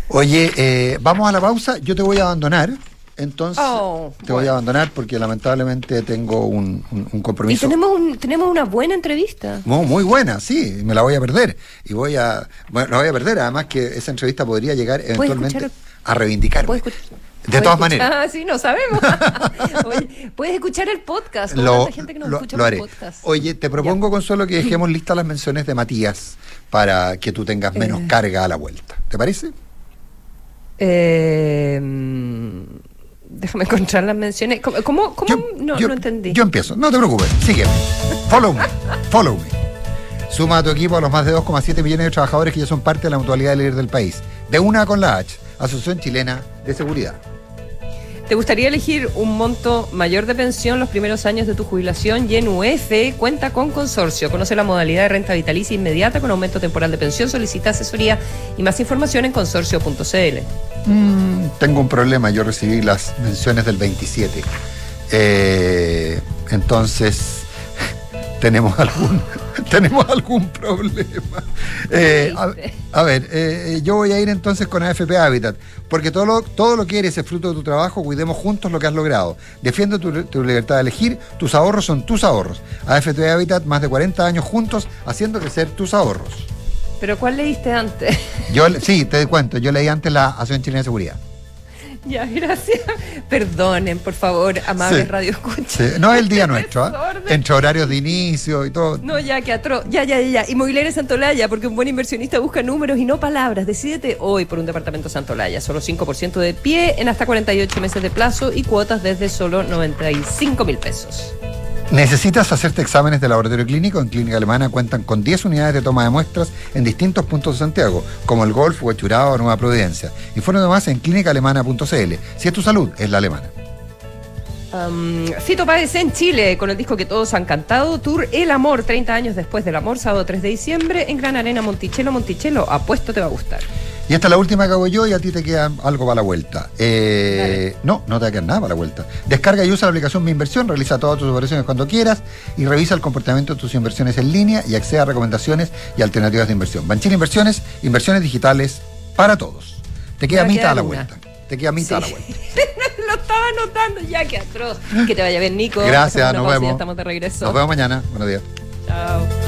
Oye, eh, vamos a la pausa. Yo te voy a abandonar. Entonces oh, te voy a abandonar porque lamentablemente tengo un, compromiso. Y tenemos, tenemos una buena entrevista. Muy, buena, sí, me la voy a perder. Y voy a, bueno, la voy a perder, además que esa entrevista podría llegar eventualmente a reivindicar. De todas maneras. Ah, sí, no sabemos. *laughs* puedes escuchar el podcast. Lo, gente que nos escucha lo haré. Podcast. Oye, te propongo, Consuelo, que dejemos listas las menciones de Matías para que tú tengas menos eh. carga a la vuelta. ¿Te parece? Eh Déjame encontrar las menciones. ¿Cómo? cómo, no, no, entendí. Yo empiezo. No te preocupes. Sígueme. Follow me. Follow me. Suma a tu equipo a los más de 2,7 millones de trabajadores que ya son parte de la mutualidad líder del país. De una con la H, Asociación Chilena de Seguridad. ¿Te gustaría elegir un monto mayor de pensión los primeros años de tu jubilación? Y en UF cuenta con consorcio. Conoce la modalidad de renta vitalicia inmediata con aumento temporal de pensión. Solicita asesoría y más información en consorcio.cl. Mm, tengo un problema. Yo recibí las menciones del 27. Eh, entonces, tenemos algún *laughs* tenemos algún problema. Eh, a, ver, eh, yo voy a ir entonces con AFP Habitat, porque todo lo, todo lo que eres es fruto de tu trabajo, cuidemos juntos lo que has logrado. Defiende tu, tu libertad de elegir, tus ahorros son tus ahorros. AFP Habitat, más de 40 años juntos, haciendo crecer tus ahorros. ¿Pero cuál leíste antes? Yo, sí, te cuento, yo leí antes la Asociación Chilena de Seguridad. *laughs* Ya, gracias. Perdonen, por favor, amables radio escucha. No es el día *laughs* nuestro, ¿ah? entre horarios de inicio y todo. No, ya, que atro. Ya, ya, ya. Inmobiliaria Santolaya, porque un buen inversionista busca números y no palabras. Decídete hoy por un departamento Santolaya. Solo 5% de pie en hasta 48 meses de plazo y cuotas desde solo 95 mil pesos. ¿Necesitas hacerte exámenes de laboratorio clínico? En Clínica Alemana cuentan con 10 unidades de toma de muestras en distintos puntos de Santiago, como el Golf, Huachurado o Nueva Providencia. Informe más en clínicaalemana.cl. Si es tu salud, es la alemana. Um, Fito Páez en Chile, con el disco que todos han cantado, Tour El Amor, 30 años después del amor, sábado 3 de diciembre, en Gran Arena Monticello. Monticello, apuesto te va a gustar. Y esta es la última que hago yo y a ti te queda algo para la vuelta. Eh, no, no te va a quedar nada para la vuelta. Descarga y usa la aplicación Mi Inversión, realiza todas tus operaciones cuando quieras y revisa el comportamiento de tus inversiones en línea y accede a recomendaciones y alternativas de inversión. Banchín Inversiones, inversiones digitales para todos. Te queda mitad a la vuelta. Te queda mitad a la vuelta. *laughs* Lo estaba anotando ya, qué atroz. Que te vaya bien, Nico. Gracias, nos vemos. estamos de regreso. Nos vemos mañana. Buenos días. Chao.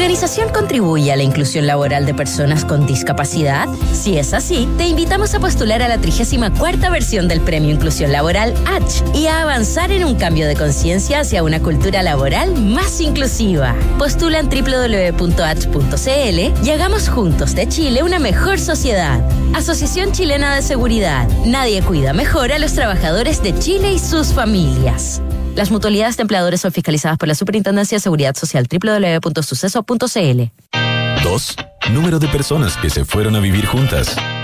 Organización contribuye a la inclusión laboral de personas con discapacidad? Si es así, te invitamos a postular a la 34 versión del Premio Inclusión Laboral H y a avanzar en un cambio de conciencia hacia una cultura laboral más inclusiva. Postula en www.h.cl y hagamos juntos de Chile una mejor sociedad. Asociación Chilena de Seguridad. Nadie cuida mejor a los trabajadores de Chile y sus familias. Las mutualidades de empleadores son fiscalizadas por la Superintendencia de Seguridad Social www.suceso.cl. 2. Número de personas que se fueron a vivir juntas.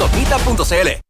www.mita.cl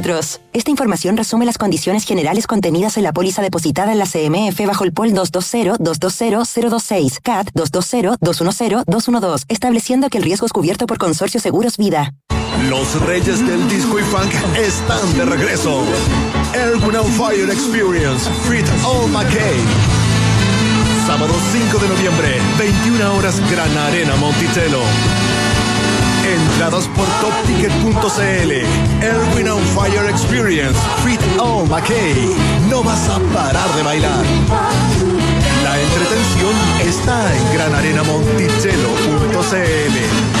Esta información resume las condiciones generales contenidas en la póliza depositada en la CMF bajo el POL 220-220-026, CAT 220-210-212, estableciendo que el riesgo es cubierto por Consorcio Seguros Vida. Los reyes del disco y funk están de regreso. Erwin on Fire Experience, Fit All McKay. Sábado 5 de noviembre, 21 horas, Gran Arena Monticello. Entradas por topticket.cl. Erwin on Fire Experience. Fit Oh McKay. No vas a parar de bailar. La entretención está en granarenamonticello.cl.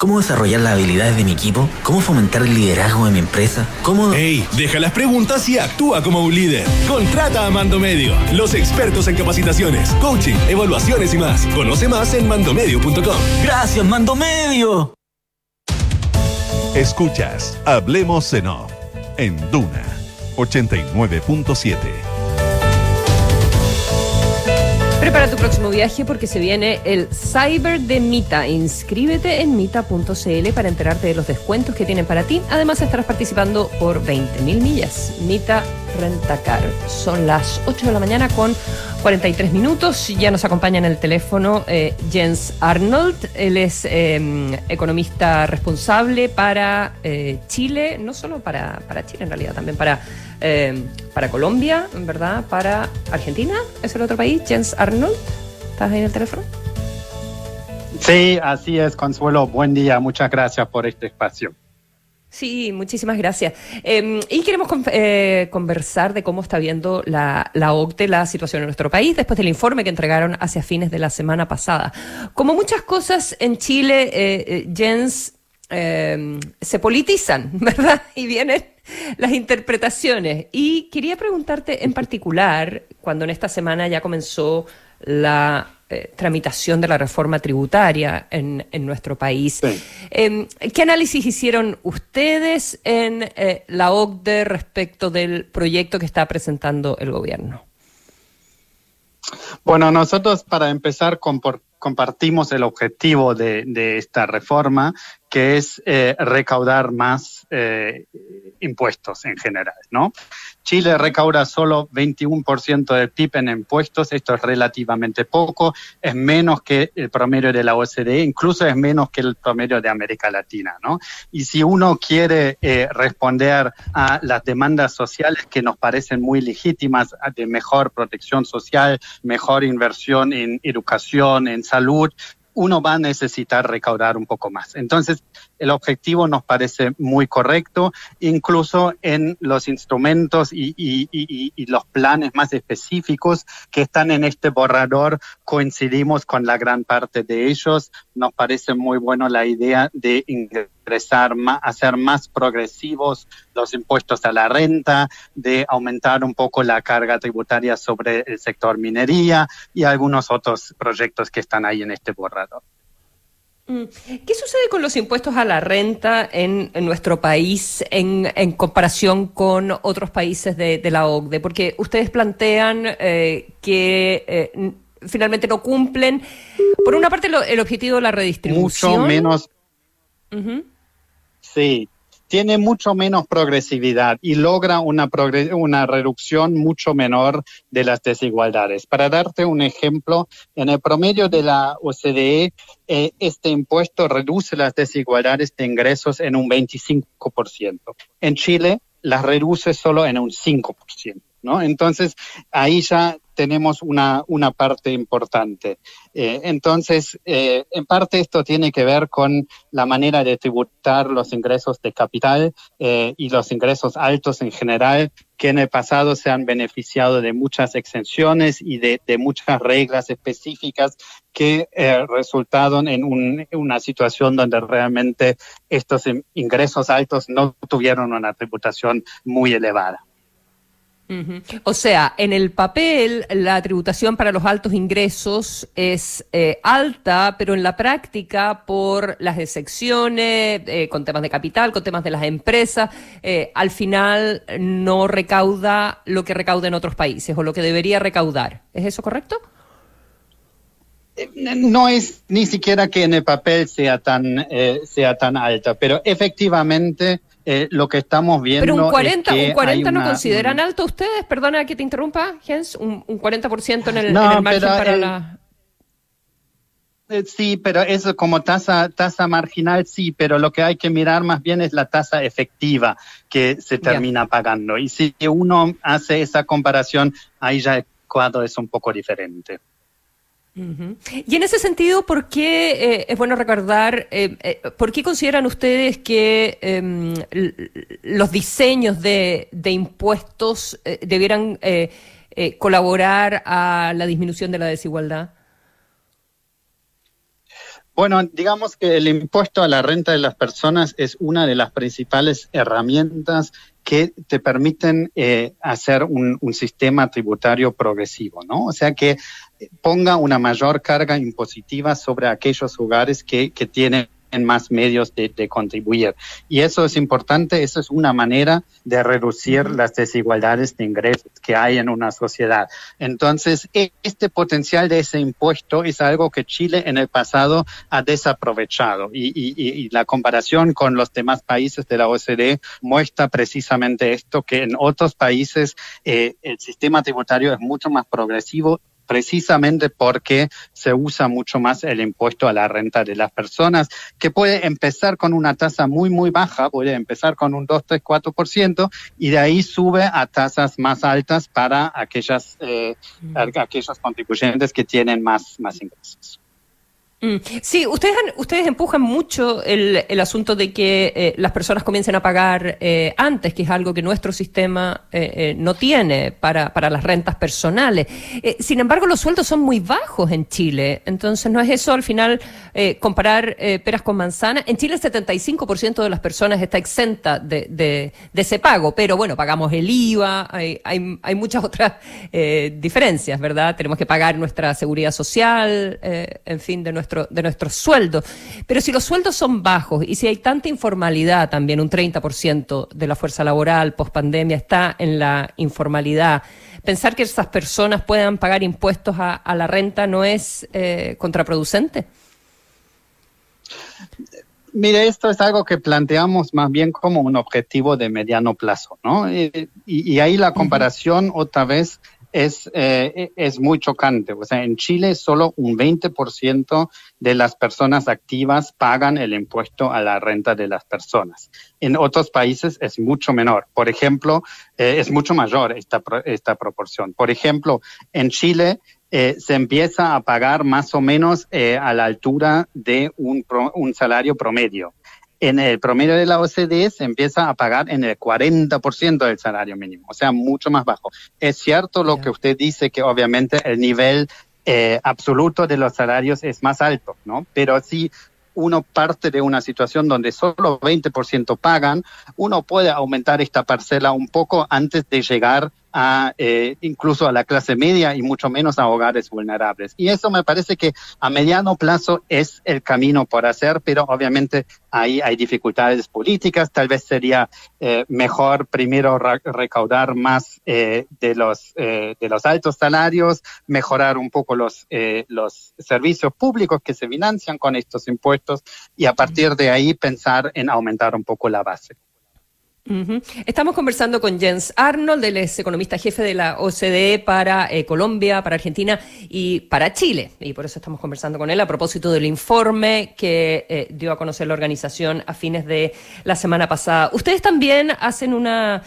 ¿Cómo desarrollar las habilidades de mi equipo? ¿Cómo fomentar el liderazgo en mi empresa? ¿Cómo...? ¡Ey! Deja las preguntas y actúa como un líder. Contrata a Mando Medio, los expertos en capacitaciones, coaching, evaluaciones y más. Conoce más en mandomedio.com. ¡Gracias, Mando Medio! Escuchas Hablemos en Off en Duna 89.7. Prepara tu próximo viaje porque se viene el Cyber de Mita. Inscríbete en mita.cl para enterarte de los descuentos que tienen para ti. Además estarás participando por 20.000 millas. Mita Rentacar. Son las 8 de la mañana con 43 minutos. Ya nos acompaña en el teléfono eh, Jens Arnold. Él es eh, economista responsable para eh, Chile, no solo para, para Chile en realidad, también para eh, para Colombia, ¿verdad? Para Argentina, es el otro país. Jens Arnold, ¿estás ahí en el teléfono? Sí, así es, Consuelo. Buen día, muchas gracias por este espacio. Sí, muchísimas gracias. Eh, y queremos eh, conversar de cómo está viendo la, la OCDE la situación en nuestro país después del informe que entregaron hacia fines de la semana pasada. Como muchas cosas en Chile, eh, Jens, se politizan, *laughs* ¿verdad? Y vienen las interpretaciones. Y quería preguntarte en particular, cuando en esta semana ya comenzó la eh, tramitación de la reforma tributaria en, en nuestro país, eh, ¿qué análisis hicieron ustedes en eh, la OCDE respecto del proyecto que está presentando el gobierno? Bueno, nosotros para empezar compartimos el objetivo de, de esta reforma, que es eh, recaudar más impuestos en general, ¿no? Chile recauda solo 21% del PIB en impuestos, esto es relativamente poco, es menos que el promedio de la OCDE, incluso es menos que el promedio de América Latina, ¿no? Y si uno quiere eh, responder a las demandas sociales que nos parecen muy legítimas de mejor protección social, mejor inversión en educación, en salud, uno va a necesitar recaudar un poco más. Entonces, el objetivo nos parece muy correcto, incluso en los instrumentos y, y, los planes más específicos que están en este borrador, coincidimos con la gran parte de ellos. Nos parece muy bueno la idea de ingresar, más, hacer más progresivos los impuestos a la renta, de aumentar un poco la carga tributaria sobre el sector minería y algunos otros proyectos que están ahí en este borrador. ¿Qué sucede con los impuestos a la renta en, nuestro país en, comparación con otros países de, de, la OCDE? Porque ustedes plantean eh, que eh, finalmente no cumplen, por una parte, lo, el objetivo de la redistribución. Mucho menos. Uh -huh. Sí, tiene mucho menos progresividad y logra una, una reducción mucho menor de las desigualdades. Para darte un ejemplo, en el promedio de la OCDE, eh, este impuesto reduce las desigualdades de ingresos en un 25%. En Chile, las reduce solo en un 5%. ¿No? Entonces, ahí ya tenemos una, una parte importante. Eh, entonces, eh, en parte esto tiene que ver con la manera de tributar los ingresos de capital eh, y los ingresos altos en general, que en el pasado se han beneficiado de muchas exenciones y de, muchas reglas específicas que eh, resultaron en un, una situación donde realmente estos ingresos altos no tuvieron una tributación muy elevada. O sea, en el papel la tributación para los altos ingresos es eh, alta, pero en la práctica por las excepciones, eh, con temas de capital, con temas de las empresas, eh, al final no recauda lo que recauda en otros países o lo que debería recaudar. ¿Es eso correcto? no es ni siquiera que en el papel sea tan sea tan alta, pero efectivamente eh, lo que estamos viendo. Pero un 40, un 40 no consideran alto ustedes, perdona que te interrumpa, Jens, un, 40% en el, margen para la. Eh, sí, pero eso como tasa, tasa marginal, sí, pero lo que hay que mirar más bien es la tasa efectiva que se termina pagando. Y si uno hace esa comparación, ahí ya el cuadro es un poco diferente. Y en ese sentido, ¿por qué eh, es bueno recordar, eh, eh, por qué consideran ustedes que em, los diseños de, impuestos debieran colaborar a la disminución de la desigualdad? Bueno, digamos que el impuesto a la renta de las personas es una de las principales herramientas que te permiten hacer un, un, sistema tributario progresivo, ¿no? O sea que ponga una mayor carga impositiva sobre aquellos hogares que, que tienen más medios de, contribuir. Y eso es importante, eso es una manera de reducir las desigualdades de ingresos que hay en una sociedad. Entonces, e, este potencial de ese impuesto es algo que Chile en el pasado ha desaprovechado y, y la comparación con los demás países de la OCDE muestra precisamente esto, que en otros países eh, el sistema tributario es mucho más progresivo precisamente porque se usa mucho más el impuesto a la renta de las personas, que puede empezar con una tasa muy, muy baja, puede empezar con un 2, 3, 4%, y de ahí sube a tasas más altas para aquellas, eh, mm. aquellos contribuyentes que tienen más, más ingresos. Mm. Sí, ustedes, ustedes empujan mucho el, el asunto de que eh, las personas comiencen a pagar eh, antes, que es algo que nuestro sistema eh, no tiene para, para las rentas personales. sin embargo, los sueldos son muy bajos en Chile, entonces no es eso al final comparar peras con manzanas. En Chile el 75% de las personas está exenta de, de, de, ese pago, pero bueno, pagamos el IVA, hay, hay, hay muchas otras diferencias, ¿verdad? Tenemos que pagar nuestra seguridad social, en fin, de nuestra de nuestros sueldos. Pero si los sueldos son bajos y si hay tanta informalidad también, un 30% de la fuerza laboral post pandemia está en la informalidad, pensar que esas personas puedan pagar impuestos a, la renta no es eh, contraproducente. Mire, esto es algo que planteamos más bien como un objetivo de mediano plazo, ¿no? Y, ahí la comparación otra vez es, eh, es muy chocante. O sea, en Chile solo un 20% de las personas activas pagan el impuesto a la renta de las personas. En otros países es mucho menor. Por ejemplo, eh, es mucho mayor esta, esta proporción. Por ejemplo, en Chile eh, se empieza a pagar más o menos a la altura de un, un salario promedio en el promedio de la OCDE se empieza a pagar en el 40% del salario mínimo, o sea, mucho más bajo. Es cierto lo que usted dice, que obviamente el nivel eh, absoluto de los salarios es más alto, ¿no? Pero si uno parte de una situación donde solo 20% pagan, uno puede aumentar esta parcela un poco antes de llegar a eh, incluso a la clase media y mucho menos a hogares vulnerables. Y eso me parece que a mediano plazo es el camino por hacer, pero obviamente ahí hay dificultades políticas. Tal vez sería eh, mejor primero recaudar más eh, de los de los altos salarios, mejorar un poco los los servicios públicos que se financian con estos impuestos y a partir de ahí pensar en aumentar un poco la base. Estamos conversando con Jens Arnold, él es economista jefe de la OCDE para eh, Colombia, para Argentina y para Chile. Y por eso estamos conversando con él a propósito del informe que eh, dio a conocer la organización a fines de la semana pasada. Ustedes también hacen una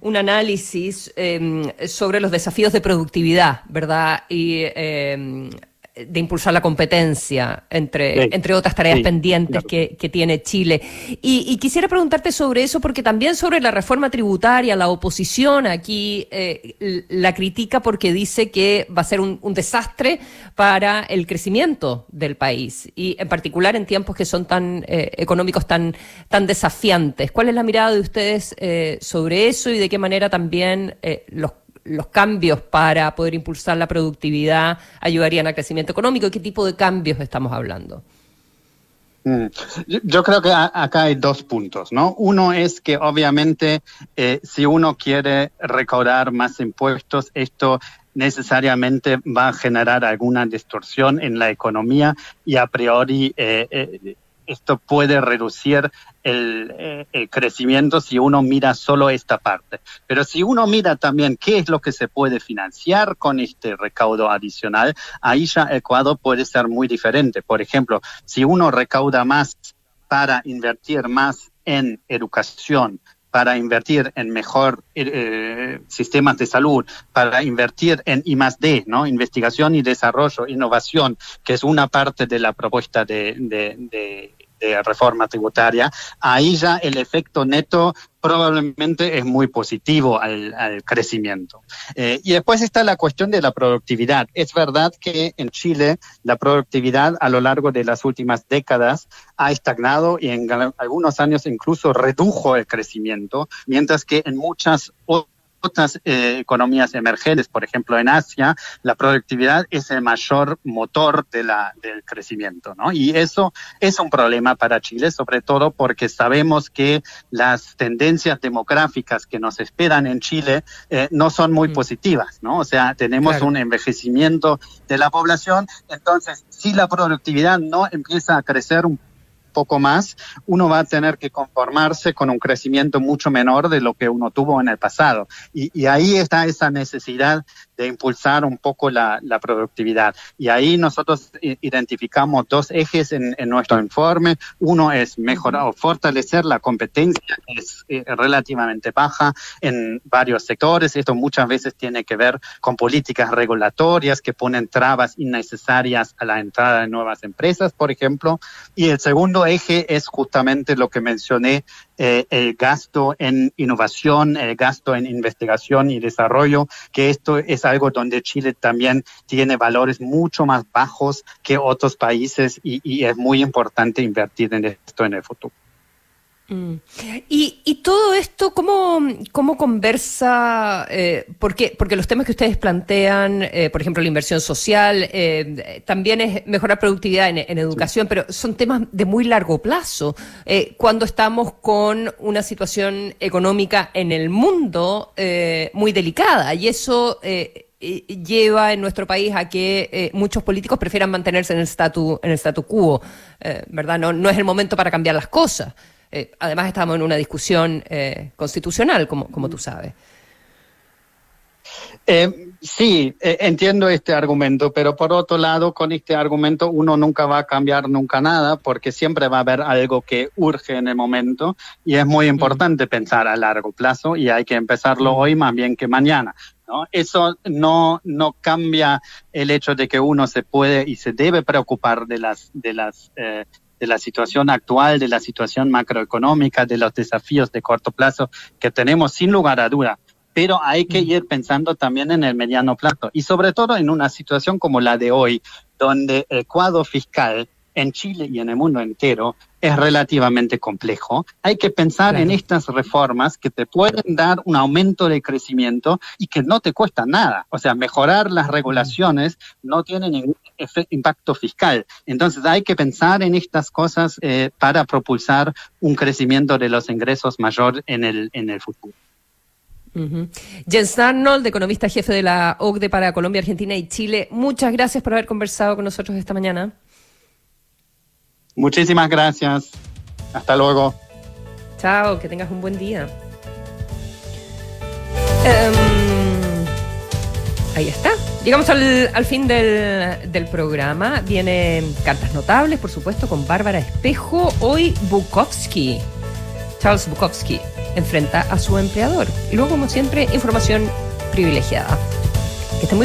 un análisis em, sobre los desafíos de productividad, ¿verdad? Em, de impulsar la competencia, entre, entre otras tareas pendientes que, que, tiene Chile. Y, quisiera preguntarte sobre eso, porque también sobre la reforma tributaria, la oposición aquí eh, la critica porque dice que va a ser un, desastre para el crecimiento del país, y en particular en tiempos que son tan eh, económicos, tan, tan desafiantes. ¿Cuál es la mirada de ustedes eh, sobre eso y de qué manera también los los cambios para poder impulsar la productividad ayudarían al crecimiento económico? ¿Qué tipo de cambios estamos hablando? Mm. Yo creo que acá hay dos puntos, ¿no? Uno es que obviamente eh, si uno quiere recaudar más impuestos, esto necesariamente va a generar alguna distorsión en la economía y a priori eh, eh, esto puede reducir el, crecimiento si uno mira solo esta parte. Pero si uno mira también qué es lo que se puede financiar con este recaudo adicional, ahí ya el cuadro puede ser muy diferente. Por ejemplo, si uno recauda más para invertir más en educación, para invertir en mejor eh, sistemas de salud, para invertir en I+D, ¿no? Investigación y desarrollo, innovación, que es una parte de la propuesta de de reforma tributaria, ahí ya el efecto neto probablemente es muy positivo al, crecimiento. Eh, y después está la cuestión de la productividad. Es verdad que en Chile la productividad a lo largo de las últimas décadas ha estagnado y en algunos años incluso redujo el crecimiento, mientras que en muchas otras otras eh, economías emergentes, por ejemplo en Asia, la productividad es el mayor motor de la, del crecimiento, ¿no? Y eso es un problema para Chile, sobre todo porque sabemos que las tendencias demográficas que nos esperan en Chile eh, no son muy mm. positivas, ¿no? O sea, tenemos un envejecimiento de la población, entonces si la productividad no empieza a crecer un poco más, uno va a tener que conformarse con un crecimiento mucho menor de lo que uno tuvo en el pasado. Y, y ahí está esa necesidad de impulsar un poco la, la productividad. Y ahí nosotros identificamos dos ejes en, en, nuestro informe. Uno es mejorar o fortalecer la competencia, que es eh, relativamente baja en varios sectores. Esto muchas veces tiene que ver con políticas regulatorias que ponen trabas innecesarias a la entrada de nuevas empresas, por ejemplo. Y el segundo eje es justamente lo que mencioné eh, el gasto en innovación, el gasto en investigación y desarrollo, que esto es algo donde Chile también tiene valores mucho más bajos que otros países y, y es muy importante invertir en esto en el futuro. Mm. Y, y, todo esto, ¿cómo, cómo conversa? Eh, porque, porque los temas que ustedes plantean, eh, por ejemplo, la inversión social, eh, también es mejorar productividad en, en educación, pero son temas de muy largo plazo. Cuando estamos con una situación económica en el mundo muy delicada, y eso lleva en nuestro país a que eh, muchos políticos prefieran mantenerse en el statu, en el statu quo, eh, ¿verdad? No, no es el momento para cambiar las cosas. Eh, además, estamos en una discusión eh, constitucional, como, como tú sabes. Eh, sí, eh, entiendo este argumento, pero por otro lado, con este argumento uno nunca va a cambiar nunca nada, porque siempre va a haber algo que urge en el momento y es muy importante pensar a largo plazo y hay que empezarlo hoy más bien que mañana. ¿no? Eso no, no cambia el hecho de que uno se puede y se debe preocupar de las, de las eh, de la situación actual, de la situación macroeconómica, de los desafíos de corto plazo que tenemos sin lugar a duda. Pero hay que ir pensando también en el mediano plazo y sobre todo en una situación como la de hoy, donde el cuadro fiscal en Chile y en el mundo entero es relativamente complejo. Hay que pensar claro. en estas reformas que te pueden dar un aumento de crecimiento y que no te cuesta nada. O sea, mejorar las regulaciones no tiene ningún impacto fiscal. Entonces hay que pensar en estas cosas eh, para propulsar un crecimiento de los ingresos mayor en el, en el futuro. Uh -huh. Jens Arnold, economista jefe de la OCDE para Colombia, Argentina y Chile, muchas gracias por haber conversado con nosotros esta mañana. Muchísimas gracias. Hasta luego. Chao, que tengas un buen día. Um, ahí está. Llegamos al, al fin del, del, programa. Vienen cartas notables, por supuesto, con Bárbara Espejo. Hoy Bukowski, Charles Bukowski, enfrenta a su empleador. Y luego, como siempre, información privilegiada. Que esté muy bien.